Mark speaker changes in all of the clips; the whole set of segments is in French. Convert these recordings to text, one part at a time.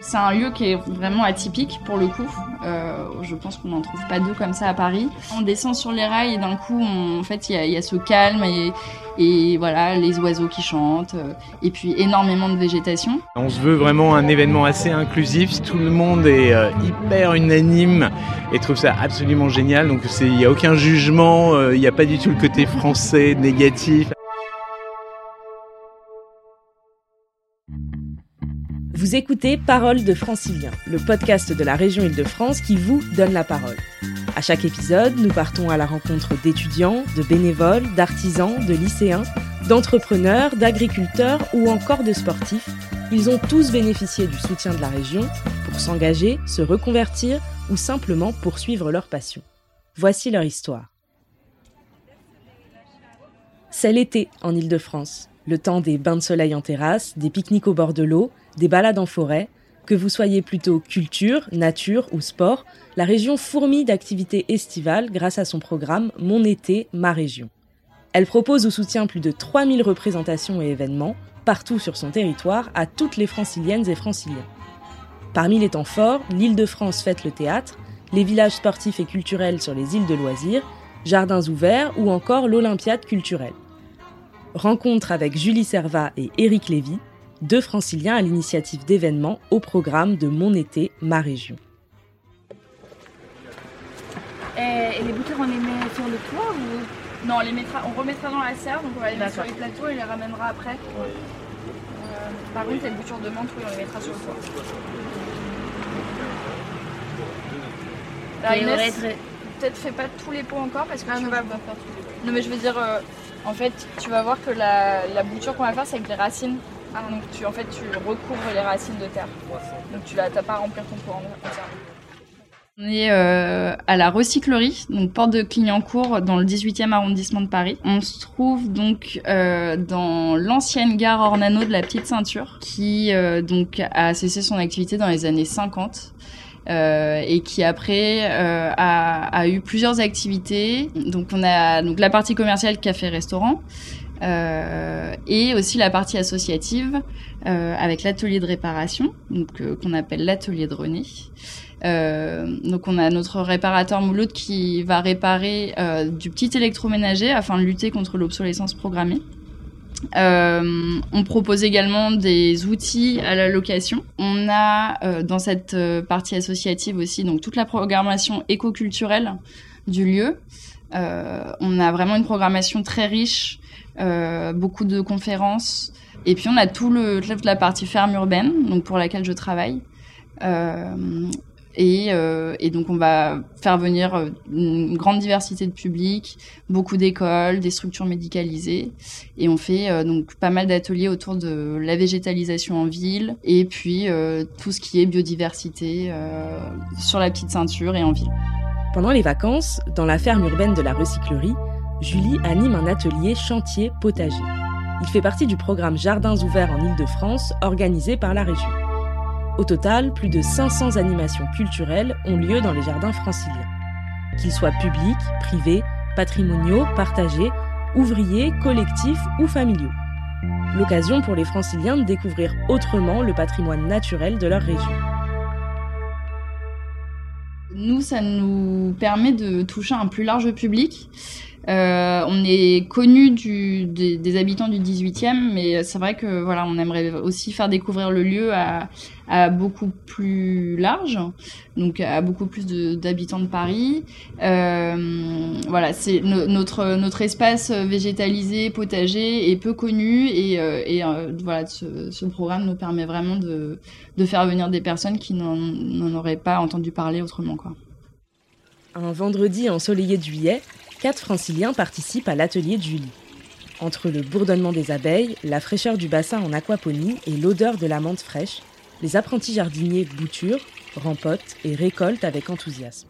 Speaker 1: C'est un lieu qui est vraiment atypique pour le coup. Euh, je pense qu'on n'en trouve pas deux comme ça à Paris. On descend sur les rails et d'un coup, en fait, il y a, ce calme et, et, voilà, les oiseaux qui chantent euh, et puis énormément de végétation.
Speaker 2: On se veut vraiment un événement assez inclusif. Tout le monde est euh, hyper unanime et trouve ça absolument génial. Donc il n'y a aucun jugement, il n'y a pas du tout le côté français négatif.
Speaker 3: Vous écoutez Parole de Francilien, le podcast de la région Île-de-France qui vous donne la parole. À chaque épisode, nous partons à la rencontre d'étudiants, de bénévoles, d'artisans, de lycéens, d'entrepreneurs, d'agriculteurs ou encore de sportifs. Ils ont tous bénéficié du soutien de la région pour s'engager, se reconvertir ou simplement poursuivre leur passion. Voici leur histoire. C'est l'été en Île-de-France, le temps des bains de soleil en terrasse, des pique-niques au bord de l'eau, des balades en forêt, que vous soyez plutôt culture, nature ou sport, la région fourmille d'activités estivales grâce à son programme Mon été, ma région. Elle propose ou soutient plus de 3000 représentations et événements partout sur son territoire à toutes les franciliennes et franciliens. Parmi les temps forts, l'île de France fête le théâtre, les villages sportifs et culturels sur les îles de loisirs, jardins ouverts ou encore l'Olympiade culturelle. Rencontre avec Julie Servat et Éric Lévy, deux franciliens à l'initiative d'événements au programme de Mon été, ma région.
Speaker 1: Et, les bouteilles, on les met sur le toit ou? Non, on les mettra, on remettra dans la serre, donc on va les mettre sur les plateaux et les ramènera après. Euh, par contre, les bouteilles de menthe, oui, on les mettra sur le toit. Là, Inès, peut-être fais pas tous les pots encore parce que ah, tu vas pas faire Non, mais je veux dire, euh, en fait, tu vas voir que la, la bouture qu'on va faire, c'est avec les racines. Ah, donc tu, en fait, tu recouvres les racines de terre. Donc tu n'as pas à remplir ton pot On est euh, à la recyclerie, donc porte de Clignancourt, dans le 18e arrondissement de Paris. On se trouve donc euh, dans l'ancienne gare Ornano de la Petite Ceinture, qui euh, donc a cessé son activité dans les années 50. et qui après a, a, eu plusieurs activités. Donc on a donc la partie commerciale café-restaurant, et aussi la partie associative euh, avec l'atelier de réparation, euh, qu'on appelle l'atelier de René. donc on a notre réparateur Mouloud qui va réparer du petit électroménager afin de lutter contre l'obsolescence programmée. on propose également des outils à la location. On a dans cette partie associative aussi donc toute la programmation éco-culturelle du lieu. on a vraiment une programmation très riche euh, beaucoup de conférences. Et puis on a tout le, toute la partie ferme urbaine, donc pour laquelle je travaille. Euh, et, euh, et, donc on va faire venir une grande diversité de publics, beaucoup d'écoles, des structures médicalisées, et on fait donc pas mal d'ateliers autour de la végétalisation en ville, et puis tout ce qui est biodiversité sur la petite ceinture et en ville.
Speaker 3: Pendant les vacances, dans la ferme urbaine de la recyclerie, Julie anime un atelier chantier potager. Il fait partie du programme Jardins ouverts en Île-de-France organisé par la région. Au total, plus de 500 animations culturelles ont lieu dans les jardins franciliens. Qu'ils soient publics, privés, patrimoniaux, partagés, ouvriers, collectifs ou familiaux. L'occasion pour les franciliens de découvrir autrement le patrimoine naturel de leur région.
Speaker 1: Nous, ça nous permet de toucher un plus large public. Euh, on est connu des, habitants du 18e, mais c'est vrai que voilà, on aimerait aussi faire découvrir le lieu à, beaucoup plus large, donc à beaucoup plus d'habitants de, Paris. Euh, voilà, c'est notre notre espace végétalisé, potager est peu connu et, euh, voilà, ce, programme nous permet vraiment de, de faire venir des personnes qui n'en auraient pas entendu parler autrement, quoi.
Speaker 3: Un vendredi ensoleillé de juillet, quatre franciliens participent à l'atelier de Julie. Entre le bourdonnement des abeilles, la fraîcheur du bassin en aquaponie et l'odeur de la menthe fraîche, les apprentis jardiniers bouturent, rempotent et récoltent avec enthousiasme.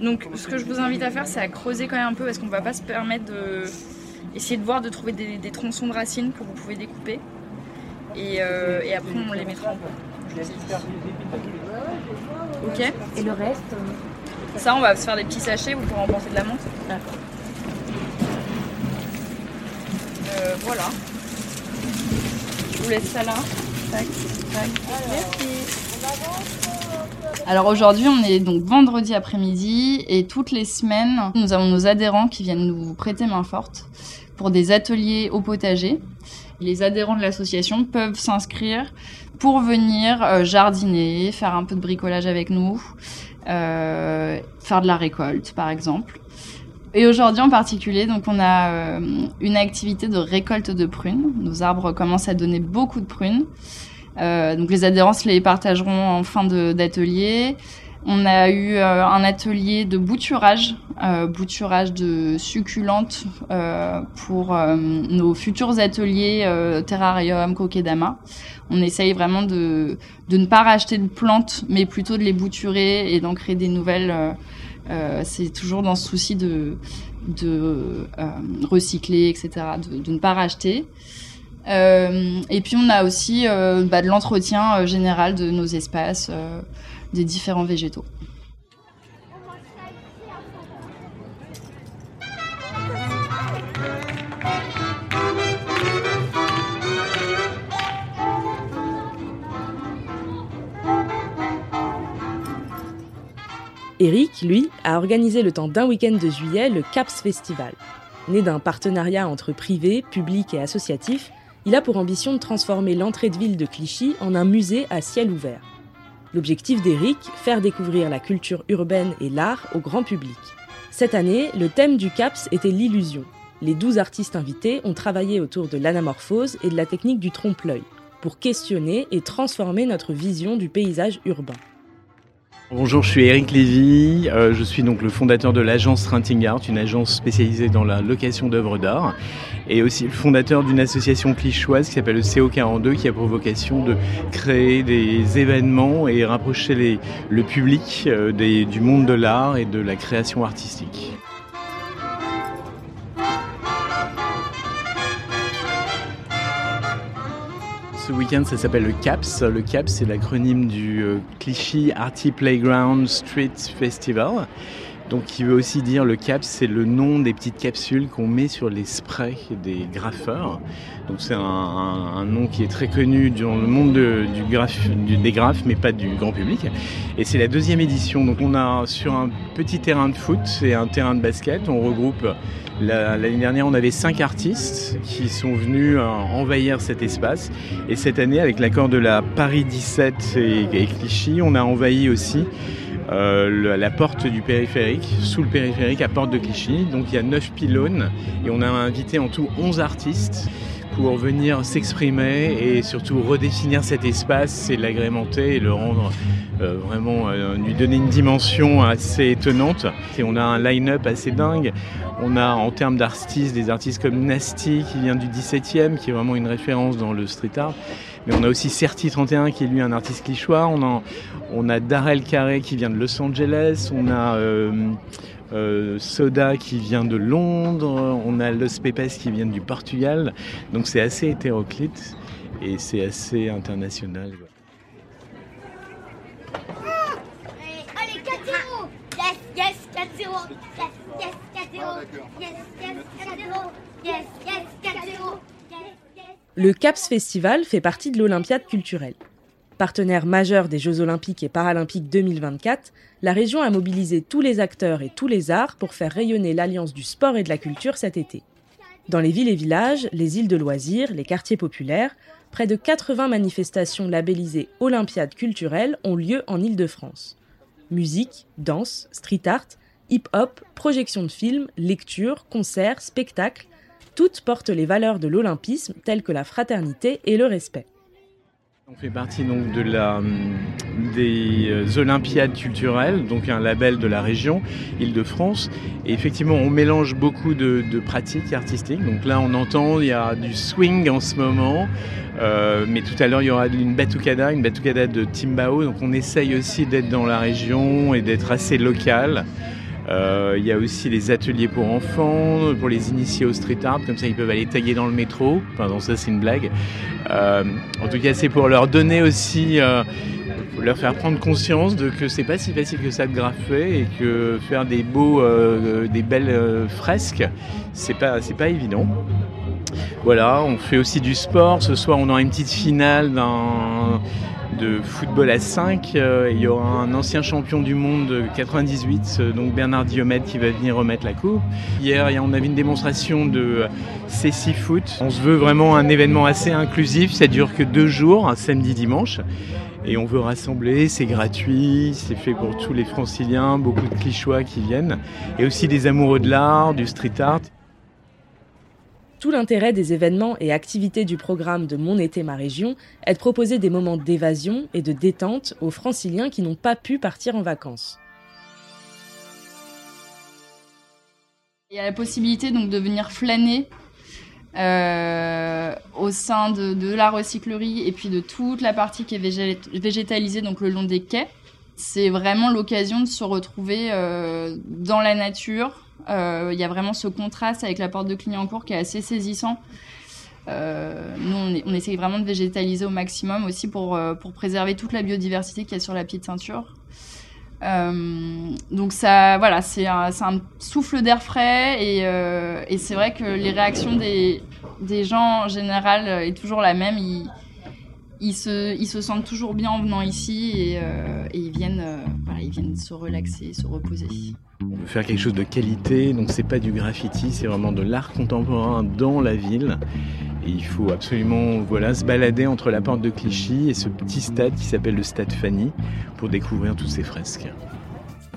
Speaker 1: Donc ce que je vous invite à faire, c'est à creuser quand même un peu parce qu'on ne va pas se permettre de essayer de voir, de trouver des, tronçons de racines que vous pouvez découper. Et, euh, après on les mettra en pot. Ok
Speaker 4: Et le reste euh,
Speaker 1: ça, on va se faire des petits sachets, vous pourrez emporter de la menthe.
Speaker 4: D'accord.
Speaker 1: Euh, voilà. Je vous laisse ça là. Alors aujourd'hui, on est donc vendredi après-midi et toutes les semaines, nous avons nos adhérents qui viennent nous prêter main forte pour des ateliers au potager. Les adhérents de l'association peuvent s'inscrire pour venir euh, jardiner, faire un peu de bricolage avec nous, euh, faire de la récolte par exemple. Et aujourd'hui en particulier, donc on a euh, une activité de récolte de prunes. Nos arbres commencent à donner beaucoup de prunes. Euh, donc les adhérents les partageront en fin d'atelier. On a eu euh, un atelier de bouturage, bouturage de succulentes pour nos futurs ateliers terrarium, kokedama. On essaye vraiment de, de ne pas racheter de plantes, mais plutôt de les bouturer et d'en créer des nouvelles euh, c'est toujours dans ce souci de, euh, recycler, etc., de, de, ne pas racheter. Euh, et puis on a aussi bah, de l'entretien général de nos espaces, des différents végétaux.
Speaker 3: Eric, lui, a organisé le temps d'un week-end de juillet le CAPS Festival. Né d'un partenariat entre privé, public et associatif, il a pour ambition de transformer l'entrée de ville de Clichy en un musée à ciel ouvert. L'objectif d'Eric, faire découvrir la culture urbaine et l'art au grand public. Cette année, le thème du CAPS était l'illusion. Les 12 artistes invités ont travaillé autour de l'anamorphose et de la technique du trompe-l'œil pour questionner et transformer notre vision du paysage urbain.
Speaker 2: Bonjour, je suis Eric Lévy, euh, je suis donc le fondateur de l'agence Rinting Art, une agence spécialisée dans la location d'œuvres d'art, et aussi le fondateur d'une association clichoise qui s'appelle le CO42, qui a pour vocation de créer des événements et rapprocher le public euh, du monde de l'art et de la création artistique. Ce week-end, ça s'appelle le CAPS. Le CAPS, c'est l'acronyme du euh, Clichy Arty Playground Street Festival. Donc, qui veut aussi dire le CAPS, c'est le nom des petites capsules qu'on met sur les sprays des graffeurs. Donc, c'est un, nom qui est très connu dans le monde de, du graphe, du, des graphes, mais pas du grand public. Et c'est la deuxième édition. Donc, on a sur un petit terrain de foot et un terrain de basket, on regroupe L'année dernière, on avait cinq artistes qui sont venus envahir cet espace. Et cette année, avec l'accord de la Paris 17 et, et Clichy, on a envahi aussi euh, la porte du périphérique, sous le périphérique à Porte de Clichy. Donc il y a neuf pylônes et on a invité en tout 11 artistes pour venir s'exprimer et surtout redéfinir cet espace et l'agrémenter et le rendre euh, vraiment, euh, lui donner une dimension assez étonnante. Et on a un line-up assez dingue. On a en termes d'artistes des artistes comme Nasty qui vient du 17e, qui est vraiment une référence dans le street art. Mais on a aussi Certi 31 qui est lui un artiste clichois. On a, on a Darrell Carré qui vient de Los Angeles. On a euh, euh, Soda qui vient de Londres. On a Los Pepes qui vient du Portugal. Donc c'est assez hétéroclite et c'est assez international.
Speaker 4: Allez, 4-0 Yes, yes, 4-0 Yes, yes, 4-0 Yes, yes, 4-0 Yes, yes, 4-0
Speaker 3: Le CAPS Festival fait partie de l'Olympiade culturelle. Partenaire majeur des Jeux olympiques et paralympiques 2024, la région a mobilisé tous les acteurs et tous les arts pour faire rayonner l'alliance du sport et de la culture cet été. Dans les villes et villages, les îles de loisirs, les quartiers populaires, près de 80 manifestations labellisées Olympiade culturelle ont lieu en Île-de-France. Musique, danse, street art, hip-hop, projections de films, lectures, concerts, spectacles, toutes portent les valeurs de l'olympisme telles que la fraternité et le respect.
Speaker 2: On fait partie donc de la, des Olympiades culturelles, donc un label de la région Île-de-France. Et effectivement, on mélange beaucoup de, de, pratiques artistiques. Donc là, on entend, il y a du swing en ce moment, euh, mais tout à l'heure, il y aura une batucada, une batucada de Timbao. Donc on essaye aussi d'être dans la région et d'être assez local. Euh, il y a aussi les ateliers pour enfants, pour les initiés au street art, comme ça ils peuvent aller taguer dans le métro. Donc ça c'est une blague. Euh, en tout cas, c'est pour leur donner aussi, euh, leur faire prendre conscience de que c'est pas si facile que ça de graffer et que faire des beaux, des belles fresques, c'est pas, c'est pas évident. Voilà, on fait aussi du sport. Ce soir, on aura une petite finale de football à 5. Euh, il y aura un ancien champion du monde de 98, euh, donc Bernard Diomède, qui va venir remettre la coupe. Hier, on avait une démonstration de Cécy Foot. On se veut vraiment un événement assez inclusif. Ça dure que deux jours, un samedi, dimanche. Et on veut rassembler, c'est gratuit, c'est fait pour tous les franciliens, beaucoup de clichois qui viennent. Et aussi des amoureux de l'art, du street art.
Speaker 3: Tout l'intérêt des événements et activités du programme de Mon été, ma région est de proposer des moments d'évasion et de détente aux franciliens qui n'ont pas pu partir en vacances.
Speaker 1: Il y a la possibilité donc de venir flâner euh, au sein de, la recyclerie et puis de toute la partie qui est végétalisée donc le long des quais. C'est vraiment l'occasion de se retrouver euh, dans la nature, il y a vraiment ce contraste avec la porte de Clignancourt qui est assez saisissant. Euh, nous, on, essaye vraiment de végétaliser au maximum aussi pour, euh, pour préserver toute la biodiversité qu'il y a sur la petite ceinture. donc ça, voilà, c'est un, souffle d'air frais et, c'est vrai que les réactions des, gens en général est toujours la même. Ils, se, ils se sentent toujours bien en venant ici et, et ils, viennent, voilà, ils viennent se relaxer, se reposer.
Speaker 2: On veut faire quelque chose de qualité, donc c'est pas du graffiti, c'est vraiment de l'art contemporain dans la ville. Et il faut absolument voilà, se balader entre la porte de Clichy et ce petit stade qui s'appelle le Stade Fanny pour découvrir toutes ces fresques.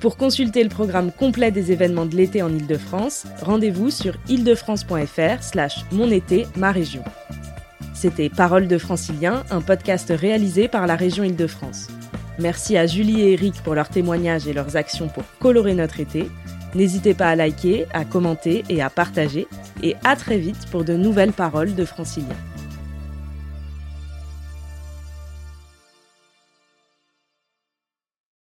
Speaker 3: Pour consulter le programme complet des événements de l'été en Ile-de-France, rendez-vous sur ile-de-france.fr slash mon été, ma région. C'était Parole de Francilien, un podcast réalisé par la région Ile-de-France. Merci à Julie et Eric pour leurs témoignages et leurs actions pour colorer notre été. N'hésitez pas à liker, à commenter et à partager. Et à très vite pour de nouvelles paroles de Francilien.